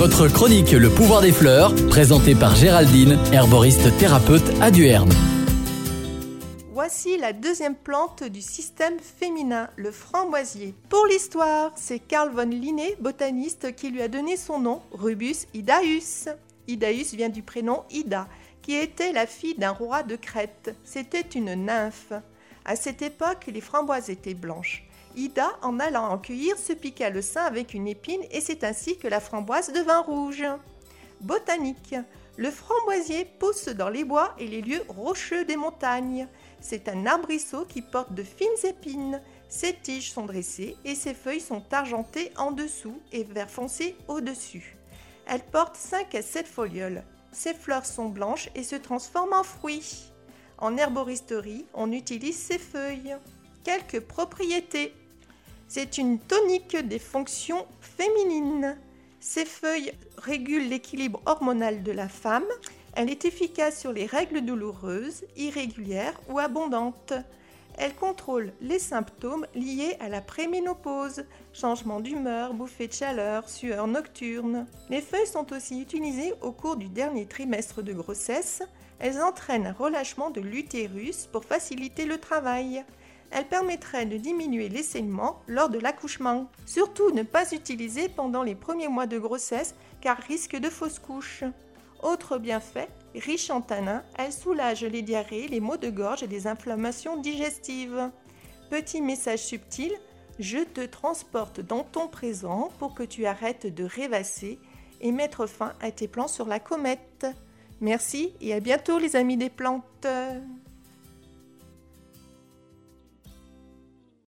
Votre chronique Le pouvoir des fleurs, présentée par Géraldine, herboriste thérapeute à Duerne. Voici la deuxième plante du système féminin, le framboisier. Pour l'histoire, c'est Carl von Linné, botaniste, qui lui a donné son nom, Rubus idaeus. Idaeus vient du prénom Ida, qui était la fille d'un roi de Crète. C'était une nymphe. À cette époque, les framboises étaient blanches. Ida, en allant en cueillir, se piqua le sein avec une épine et c'est ainsi que la framboise devint rouge. Botanique. Le framboisier pousse dans les bois et les lieux rocheux des montagnes. C'est un arbrisseau qui porte de fines épines. Ses tiges sont dressées et ses feuilles sont argentées en dessous et vert foncé au-dessus. Elle porte 5 à 7 folioles. Ses fleurs sont blanches et se transforment en fruits. En herboristerie, on utilise ses feuilles. Quelques propriétés. C'est une tonique des fonctions féminines. Ses feuilles régulent l'équilibre hormonal de la femme. Elle est efficace sur les règles douloureuses, irrégulières ou abondantes. Elle contrôle les symptômes liés à la préménopause, changement d'humeur, bouffée de chaleur, sueur nocturne. Les feuilles sont aussi utilisées au cours du dernier trimestre de grossesse. Elles entraînent un relâchement de l'utérus pour faciliter le travail elle permettrait de diminuer les lors de l'accouchement. Surtout ne pas utiliser pendant les premiers mois de grossesse car risque de fausse couche. Autre bienfait, riche en tanins, elle soulage les diarrhées, les maux de gorge et les inflammations digestives. Petit message subtil, je te transporte dans ton présent pour que tu arrêtes de rêvasser et mettre fin à tes plans sur la comète. Merci et à bientôt les amis des plantes.